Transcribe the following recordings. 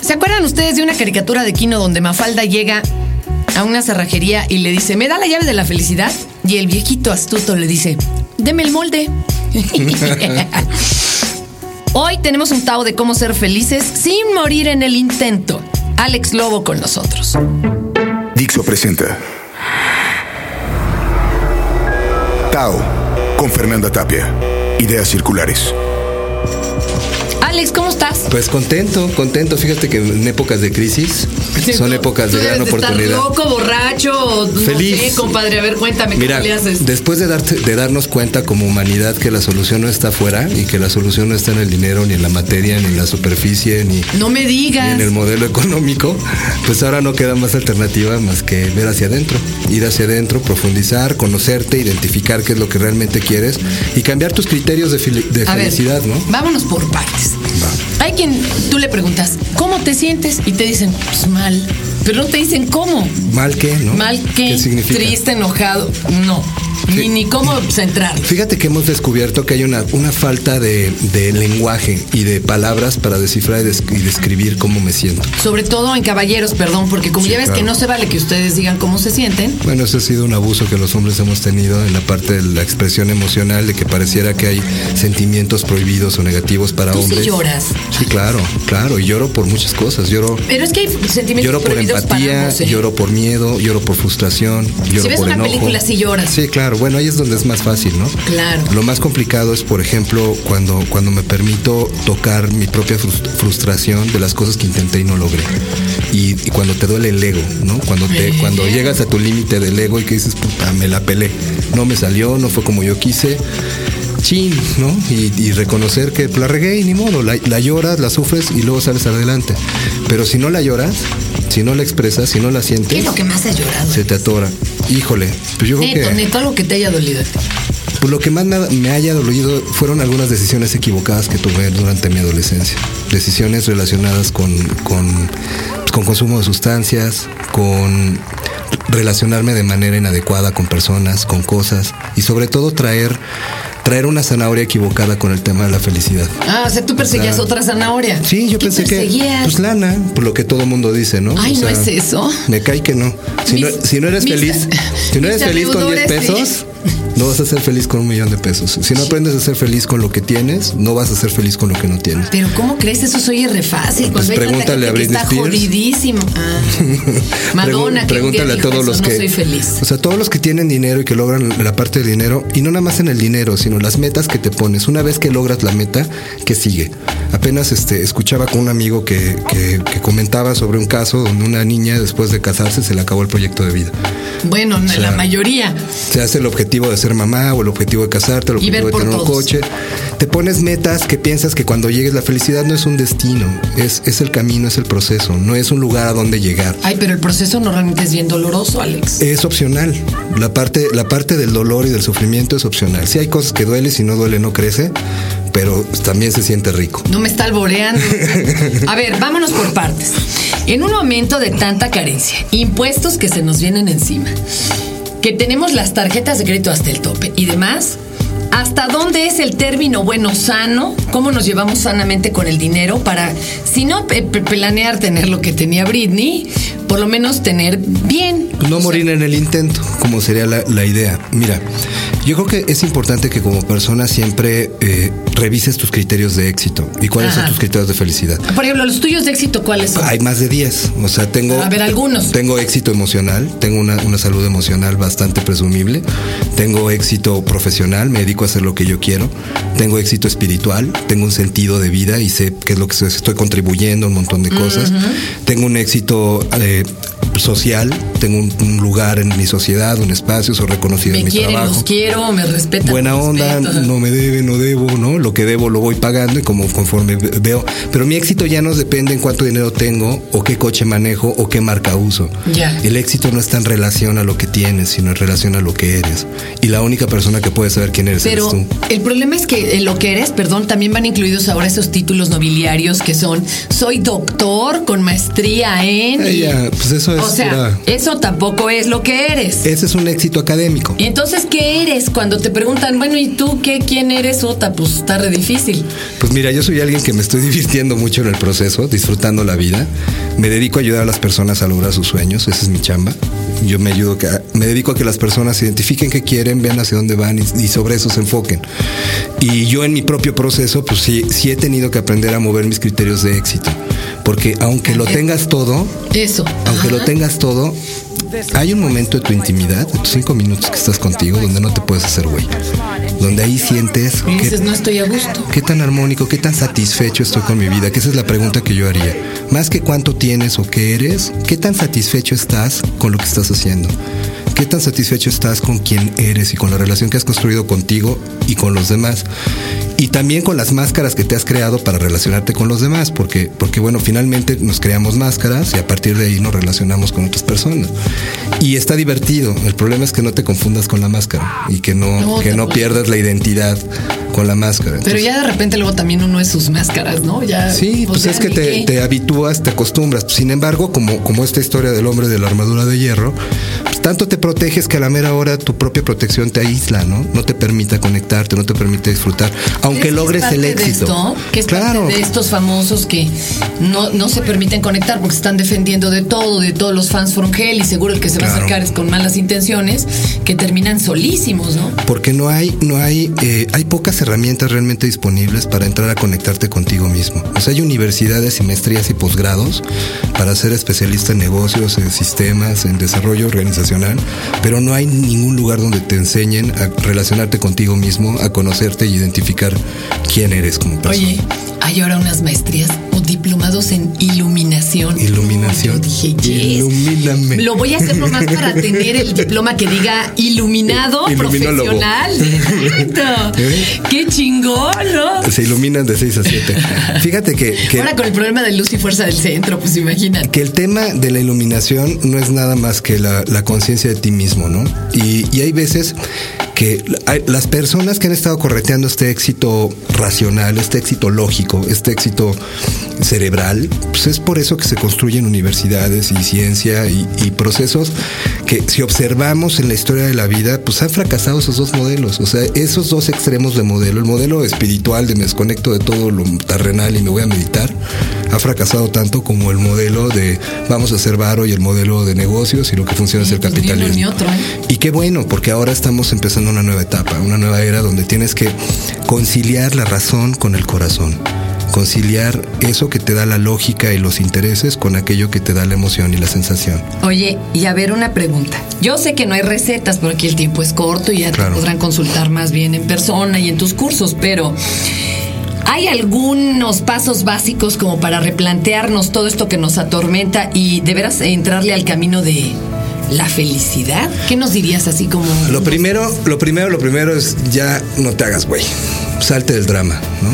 ¿Se acuerdan ustedes de una caricatura de Kino donde Mafalda llega a una cerrajería y le dice, ¿me da la llave de la felicidad? Y el viejito astuto le dice, deme el molde. Hoy tenemos un tao de cómo ser felices sin morir en el intento. Alex Lobo con nosotros. Dixo presenta Tao con Fernanda Tapia. Ideas circulares. Alex, ¿cómo estás? Pues contento, contento. Fíjate que en épocas de crisis son épocas de gran de oportunidad. Estar loco, borracho, no Feliz. sé, compadre. A ver, cuéntame Mira, cómo le haces. después de, darte- de darnos cuenta como humanidad que la solución no está afuera y que la solución no está en el dinero, ni en la materia, ni en la superficie, ni, No me ni digas. en el modelo económico, pues ahora no queda más alternativa más que ver hacia adentro, ir hacia adentro, profundizar, conocerte, identificar qué es lo que realmente quieres y cambiar tus criterios de, de A ver, felicidad, ¿no? vámonos por partes. Va. Hay quien tú le preguntas, ¿cómo te sientes? Y te dicen, pues mal. Pero no te dicen cómo. ¿Mal qué, no? Mal que, ¿Qué significa? triste, enojado. No. Ni, Sí. ni cómo centrar. Fíjate que hemos descubierto que hay una, una falta de, de lenguaje y de palabras para descifrar y, des- y describir cómo me siento. Sobre todo en caballeros, perdón, porque como Sí, ya ves claro. que no se vale que ustedes digan cómo se sienten. Bueno, ese ha sido un abuso que los hombres hemos tenido en la parte de la expresión emocional, de que pareciera que hay sentimientos prohibidos o negativos para Tú sí hombres. lloras. Sí, claro, claro. Y lloro por muchas cosas. Lloro, Pero es que hay sentimientos lloro por empatía, ambos, ¿eh? lloro por miedo, lloro por frustración, lloro Si ves por una enojo. película, sí lloras. Sí, claro. Bueno, ahí es donde es más fácil, ¿no? Claro. Lo más complicado es, por ejemplo, cuando, cuando me permito tocar mi propia frus- frustración de las cosas que intenté y no logré. Y, y cuando te duele el ego, ¿no? Cuando, te, Eh. cuando llegas a tu límite del ego y que dices, puta, me la pelé. No me salió, no fue como yo quise. Chin, ¿no? Y, y reconocer que la regué y ni modo. La, la lloras, la sufres y luego sales adelante. Pero si no la lloras, si no la expresas, si no la sientes, ¿Qué es lo que más has llorado? se te atora. Híjole, pues yo creo Neto, que... neto, algo que te haya dolido. Pues lo que más me, me haya dolido fueron algunas decisiones equivocadas que tuve durante mi adolescencia. Decisiones relacionadas con, con, pues, con consumo de sustancias, con relacionarme de manera inadecuada con personas, con cosas y sobre todo traer, traer una zanahoria equivocada con el tema de la felicidad. Ah, o sea, tú perseguías O sea, otra zanahoria. Sí, yo ¿Qué pensé que perseguías? pues lana, por lo que todo mundo dice, ¿no? Ay, ¿no es eso? Me cae que no. Si, no, si no eres mis- feliz, si no eres feliz con 10 deudores, sí. pesos, no vas a ser feliz con un millón de pesos. Si no aprendes a ser feliz con lo que tienes, no vas a ser feliz con lo que no tienes. Pero ¿cómo crees? Eso soy re fácil. Pues pregúntale a que Britney está Spears. jodidísimo. Ah. Madonna, que pregúntale a todos eso, los no que soy feliz. O sea, todos los que tienen dinero y que logran la parte del dinero y no nada más en el dinero, sino las metas que te pones. Una vez que logras la meta, ¿qué sigue? Apenas este escuchaba con un amigo que, que- que comentaba sobre un caso donde una niña después de casarse se le acabó el proyecto de vida. Bueno, sea, la mayoría. Se hace el objetivo de ser mamá o el objetivo de casarte, el objetivo de tener un coche. Te pones metas que piensas que cuando llegues la felicidad no es un destino, es, es el camino, es el proceso, no es un lugar a donde llegar. Ay, pero el proceso normalmente es bien doloroso, Alex. Es opcional. La parte, la parte del dolor y del sufrimiento es opcional. Si hay cosas que duele, si no duele no crece, pero también se siente rico. No me está alboreando. A ver, vámonos por partes. En un momento de tanta carencia, impuestos que se nos vienen encima, que tenemos las tarjetas de crédito hasta el tope y demás, ¿hasta dónde es el término bueno sano? ¿Cómo nos llevamos sanamente con el dinero para, si no planear tener lo que tenía Britney, por lo menos tener bien? No morir en el intento, como sería la, la idea. Mira, yo creo que es importante que como persona siempre eh, revises tus criterios de éxito y cuáles Ajá. son tus criterios de felicidad. Por ejemplo, los tuyos de éxito, ¿cuáles son? Hay más de 10. O sea, tengo. A ver, algunos. Tengo éxito emocional, tengo una, una salud emocional bastante presumible. Tengo éxito profesional, me dedico a hacer lo que yo quiero. Tengo éxito espiritual, tengo un sentido de vida y sé qué es lo que estoy- contribuyendo un montón de cosas. Tengo un éxito eh, social, tengo un, un lugar en mi sociedad, un espacio, soy reconocido me en mi quieren, trabajo. los quiero, me respetan. Buena me onda, respetan. no me debe, no debo, ¿no? Lo que debo lo voy pagando y como conforme ve- veo. Pero mi éxito ya no depende en cuánto dinero tengo o qué coche manejo o qué marca uso. Ya. El éxito no está en relación a lo que tienes, sino en relación a lo que eres. Y la única persona que puede saber quién eres Pero eres tú. el problema es que en lo que eres, perdón, también van incluidos ahora esos títulos nobiliarios que son soy doctor con maestría en. Eh, ya, pues eso es. O sea, pura- eso tampoco es lo que eres. Ese es un éxito académico. Y entonces, ¿qué eres? Cuando te preguntan, bueno, ¿y tú qué? ¿Quién eres, Ota? Pues está re difícil. Pues mira, yo soy alguien que me estoy divirtiendo mucho en el proceso, disfrutando la vida. Me dedico a ayudar a las personas a lograr sus sueños, esa es mi chamba. Yo me ayudo, que- me dedico a que las personas identifiquen qué quieren, vean hacia dónde van y, y sobre eso se enfoquen. Y yo en mi propio proceso, pues sí, sí he tenido que aprender a mover mis criterios de éxito. Porque aunque lo tengas todo, Eso. aunque Ajá. lo tengas todo, hay un momento de tu intimidad, de tus cinco minutos que estás contigo, donde no te puedes hacer güey. Donde ahí sientes Y dices, no estoy a gusto. ¿Qué tan armónico, qué tan satisfecho estoy con mi vida? Que esa es la pregunta que yo haría. Más que cuánto tienes o qué eres, ¿qué tan satisfecho estás con lo que estás haciendo? ¿Qué tan satisfecho estás con quién eres y con la relación que has construido contigo y con los demás? Y también con las máscaras que te has creado para relacionarte con los demás, porque, porque bueno, finalmente nos creamos máscaras y a partir de ahí nos relacionamos con otras personas. Y está divertido. El problema es que no te confundas con la máscara y que no, No, que no pierdas la identidad con la máscara. Pero ya de repente luego también uno es sus máscaras, ¿no? Ya. Sí, pues es que ¿y te, te habitúas, te acostumbras. Sin embargo, como, como esta historia del hombre de la armadura de hierro, tanto te proteges que a la mera hora tu propia protección te aísla, ¿no? No te permite conectarte, no te permite disfrutar, aunque ¿Crees que logres es el parte de éxito. esto? que es claro. parte de estos famosos que no, no se permiten conectar porque están defendiendo de todo, de todos los fans from hell y seguro el que se va a acercar es con malas intenciones que terminan solísimos, ¿no? Porque no hay, no hay, eh, hay pocas herramientas realmente disponibles para entrar a conectarte contigo mismo. O sea, hay universidades y maestrías y posgrados para ser especialista en negocios, en sistemas, en desarrollo organizacional, pero no hay ningún lugar donde te enseñen a relacionarte contigo mismo, a conocerte y identificar quién eres como persona. Oye, hay ahora unas maestrías o diplomados en iluminación. Iluminación. Yo dije, yes. Ilumíname. Lo voy a hacer nomás para tener el diploma que diga iluminado profesional. Exacto. ¿Eh? Qué chingón, ¿no? Se iluminan de 6 a 7. Fíjate que, que Ahora con el problema de luz y fuerza del centro, pues imagínate. que el tema de la iluminación no es nada más que la, la conciencia de ti mismo, ¿no? Y, y hay veces que hay- las personas que han estado correteando este éxito racional, este éxito lógico, este éxito cerebral, pues es por eso que se construyen universidades y ciencia y, y procesos que si observamos en la historia de la vida, pues han fracasado esos dos modelos, o sea, esos dos extremos de modelo, el modelo espiritual de me desconecto de todo lo terrenal y me voy a meditar, ha fracasado tanto como el modelo de vamos a hacer varo y el modelo de negocios y lo que funciona es el Pues capitalismo. ni otro, ¿eh? Y qué bueno, porque ahora estamos empezando una nueva etapa, una nueva era donde tienes que conciliar la razón con el corazón. Conciliar eso que te da la lógica y los intereses con aquello que te da la emoción y la sensación. Oye, y a ver una pregunta. Yo sé que no hay recetas porque el tiempo es corto y ya Claro. te podrán consultar más bien en persona y en tus cursos, pero ¿hay algunos pasos básicos como para replantearnos todo esto que nos atormenta y de veras entrarle al camino de la felicidad? ¿Qué nos dirías así como... Lo primero, lo primero, lo primero es ya no te hagas güey. Salte del drama, ¿no?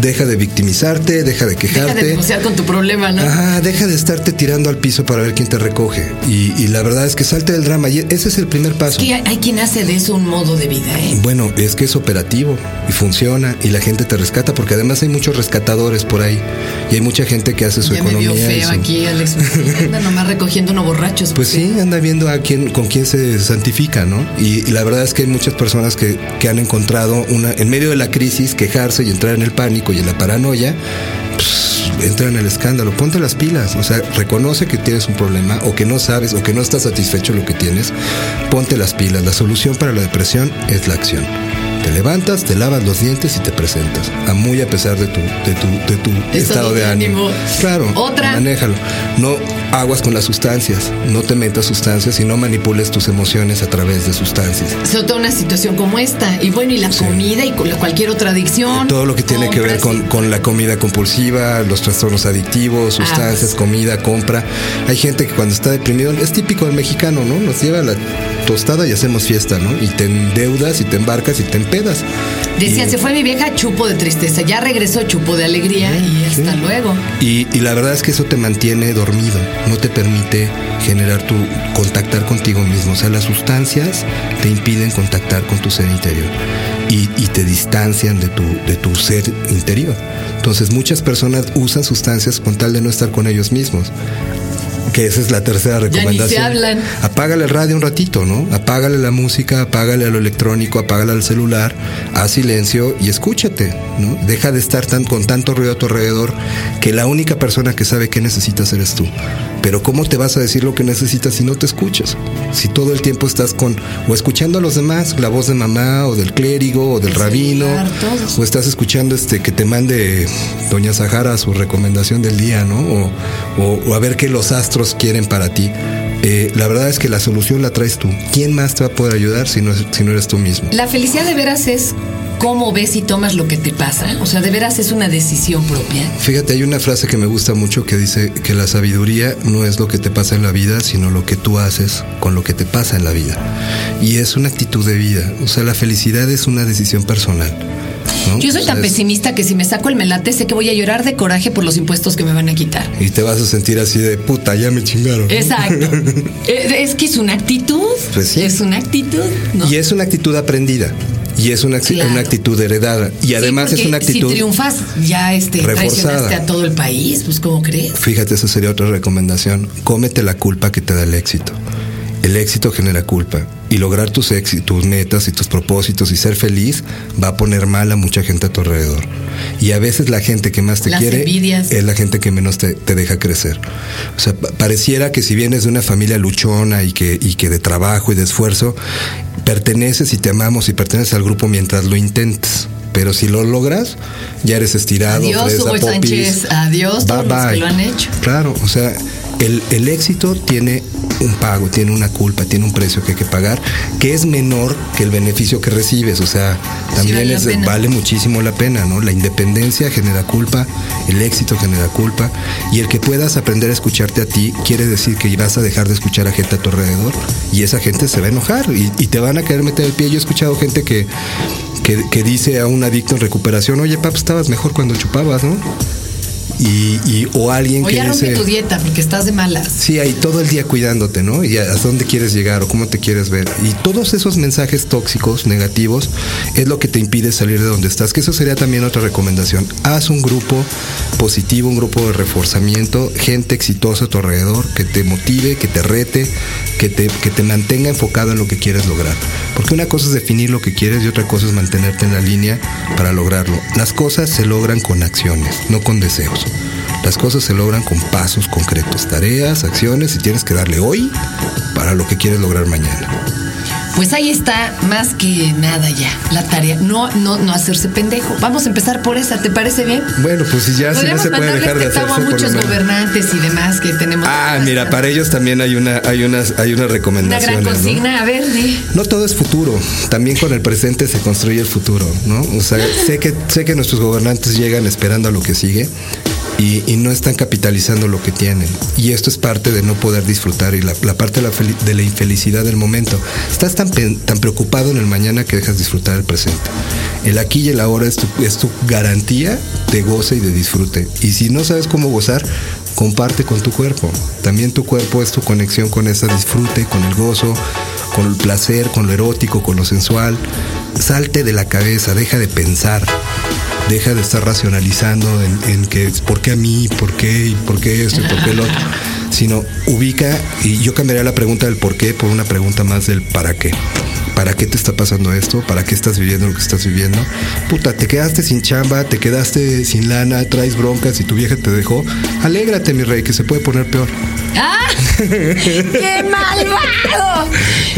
Deja de victimizarte, deja de Deja quejarte. de negociar con tu problema, ¿no? Ajá, deja de estarte tirando al piso para ver quién te recoge. Y, y la verdad es que salte del drama. Y ese es el primer paso. Que hay, hay quien hace de eso un modo de vida, ¿eh? Bueno, es que es operativo y funciona y la gente te rescata porque además hay muchos rescatadores por ahí y hay mucha gente que hace su Ya me economía. vio y feo su- aquí, Alex. Anda nomás recogiendo unos borrachos. Pues sí, anda viendo a quién, con quién se santifica, ¿no? Y, y la verdad es que hay muchas personas que, que han encontrado una, en medio de la crisis, quejarse y entrar en el pánico y en la paranoia, pues, entra en el escándalo. Ponte las pilas, o sea, reconoce que tienes un problema o que no sabes o que no estás satisfecho lo que tienes. Ponte las pilas. La solución para la depresión es la acción. Te levantas, te lavas los dientes y te presentas. A muy a pesar de tu, de tu, de tu estado de ánimo. Claro. Otra. Manéjalo. No aguas con las sustancias. No te metas sustancias y no manipules tus emociones a través de sustancias. Sobre todo una situación como esta. Y bueno, y la comida y cualquier otra adicción. Todo lo que tiene que ver compras. con, con la comida compulsiva, los trastornos adictivos, sustancias, pues. comida, compra. Hay gente que cuando está deprimido, es típico del mexicano, ¿no? Nos lleva la tostada y hacemos fiesta, ¿no? Y te endeudas y te embarcas y te empedas. Decían, se fue mi vieja, chupo de tristeza. Ya regresó, chupo de alegría y hasta sí. luego. Y, y la verdad es que eso te mantiene dormido, no te permite generar tu contactar contigo mismo. O sea, las sustancias te impiden contactar con tu ser interior y, y te distancian de tu, de tu ser interior. Entonces muchas personas usan sustancias con tal de no estar con ellos mismos. Que esa es la tercera Ya ni se recomendación. hablan. Apágale el radio un ratito, ¿no? Apágale la música, apágale a lo electrónico, apágale al celular, haz silencio y escúchate, ¿no? Deja de estar tan, con tanto ruido a tu alrededor que la única persona que sabe qué necesitas eres tú. Pero ¿cómo te vas a decir lo que necesitas si no te escuchas? Si todo el tiempo estás con o escuchando a los demás, la voz de mamá o del clérigo o del rabino, o estás escuchando este que te mande Doña Sahara su recomendación del día, ¿no? O, o- o a ver qué los astros quieren para ti. Eh, la verdad es que la solución la traes tú. ¿Quién más te va a poder ayudar si no, si no eres tú mismo? La felicidad de veras es cómo ves y tomas lo que te pasa. O sea, de veras es una decisión propia. Fíjate, hay una frase que me gusta mucho que dice que la sabiduría no es lo que te pasa en la vida, sino lo que tú haces con lo que te pasa en la vida. Y es una actitud de vida. O sea, la felicidad es una decisión personal. ¿no? Yo soy O tan es- pesimista que si me saco el melate sé que voy a llorar de coraje por los impuestos que me van a quitar. Y te vas a sentir así de puta, ya me chingaron. Exacto. Eh, es que es una actitud. Pues sí. Es una actitud. ¿no? Y es una actitud aprendida. Y es una, Claro. una actitud heredada. Y Sí, además es una actitud. Si triunfas, ya este, reforzada. traicionaste a todo el país, pues ¿cómo crees? Fíjate, esa sería otra recomendación. Cómete la culpa que te da el éxito. El éxito genera culpa. Y lograr tus éxitos, tus metas y tus propósitos y ser feliz va a poner mal a mucha gente a tu alrededor. Y a veces la gente que más te Las quiere envidias. es la gente que menos te, te deja crecer. O sea, pa- pareciera que si vienes de una familia luchona y que, y que de trabajo y de esfuerzo, perteneces y te amamos y perteneces al grupo mientras lo intentes. Pero si lo logras, ya eres estirado. Adiós, fresa, Hugo popis. Sánchez. Adiós, todos los que lo han hecho. Claro, o sea, el, el éxito tiene un pago, tiene una culpa, tiene un precio que hay que pagar, que es menor que el beneficio que recibes. O sea, también es- vale muchísimo la pena, ¿no? La independencia genera culpa, el éxito genera culpa, y el que puedas aprender a escucharte a ti quiere decir que vas a dejar de escuchar a gente a tu alrededor, y esa gente se va a enojar y, y te van a querer meter el pie. Yo he escuchado gente que, que, que dice a un adicto en recuperación, oye, papá, estabas mejor cuando chupabas, ¿no? Y, y- o alguien O que ya rompe dice, tu dieta porque estás de malas. Sí, ahí todo el día cuidándote, ¿no? Y a, a dónde quieres llegar o cómo te quieres ver. Y todos esos mensajes tóxicos, negativos, es lo que te impide salir de donde estás. Que eso sería también otra recomendación. Haz un grupo positivo, un grupo de reforzamiento, gente exitosa a tu alrededor, que te motive, que te rete, que te, que te mantenga enfocado en lo que quieres lograr. Porque una cosa es definir lo que quieres y otra cosa es mantenerte en la línea para lograrlo. Las cosas se logran con acciones, no con deseos. Las cosas se logran con pasos concretos, tareas, acciones y tienes que darle hoy para lo que quieres lograr mañana. Pues ahí está, más que nada ya, la tarea. No, no, no hacerse pendejo. Vamos a empezar por esa, ¿te parece bien? Bueno, pues si ya si no se puede dejar de hacerse a muchos gobernantes y demás que tenemos. Ah, mira, para ellos también hay una hay unas hay Una recomendaciones, gran ¿no? consigna, a ver. No todo es futuro, también con el presente se construye el futuro, ¿no? O sea, sé que, sé que nuestros gobernantes llegan esperando a lo que sigue y, no están capitalizando lo que tienen. Y esto es parte de no poder disfrutar y la, parte de la, infelicidad del momento. Estás tan preocupado en el mañana que dejas disfrutar el presente. El aquí y el ahora es tu, es tu garantía de goce y de disfrute. Y si no sabes cómo gozar, comparte con tu cuerpo. También tu cuerpo es tu conexión con ese disfrute, con el gozo, con el placer, con lo erótico, con lo sensual. Salte de la cabeza, deja de pensar. Deja de estar racionalizando en, en que por qué a mí, por qué, y por qué esto, por qué lo otro. Sino ubica, y yo cambiaría la pregunta del por qué por una pregunta más del para qué. ¿Para qué te está pasando esto? ¿Para qué estás viviendo lo que estás viviendo? Puta, te quedaste sin chamba, te quedaste sin lana, traes broncas y tu vieja te dejó. Alégrate, mi rey, que se puede poner peor. ¡Ah! ¡Qué malvado!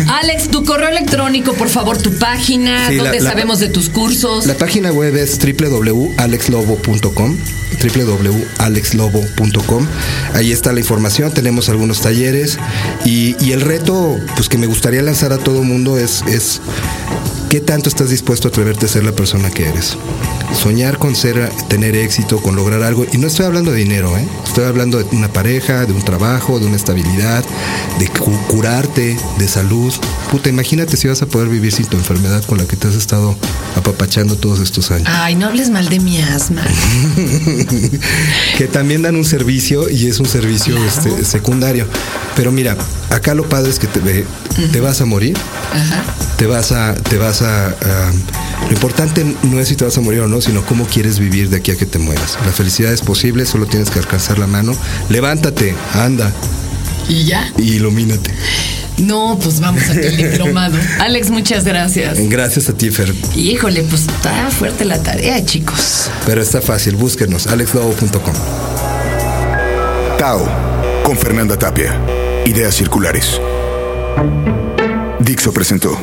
Alex, tu correo electrónico, por favor, tu página, Sí, donde sabemos de tus cursos. La página web es www.alexlobo.com www.alexlobo.com Ahí está la información, tenemos algunos talleres y, y el reto pues que me gustaría lanzar a todo mundo es, es ¿qué tanto estás dispuesto a atreverte a ser la persona que eres? Soñar con ser, tener éxito, con lograr algo. Y no estoy hablando de dinero, ¿eh? Estoy hablando de una pareja, de un trabajo, de una estabilidad, de cu- curarte, de salud. Puta, imagínate si vas a poder vivir sin tu enfermedad con la que te has estado apapachando todos estos años. Ay, no hables mal de mi asma. que también dan un servicio y es un servicio este, secundario. Pero mira, acá lo padre es que te, te vas a morir, te vas a, te vas a, a- lo importante no es si te vas a morir o no, sino cómo quieres vivir de aquí a que te mueras. La felicidad es posible, solo tienes que alcanzar la mano. Levántate, anda, ¿Y ya? y ilumínate. No, pues vamos a el diplomado. Alex, muchas gracias. Gracias a ti, Fer. Híjole, pues está fuerte la tarea, chicos. Pero está fácil, búsquenos, alexlobo.com. Tao, con Fernanda Tapia. Ideas circulares. Dixo presentó.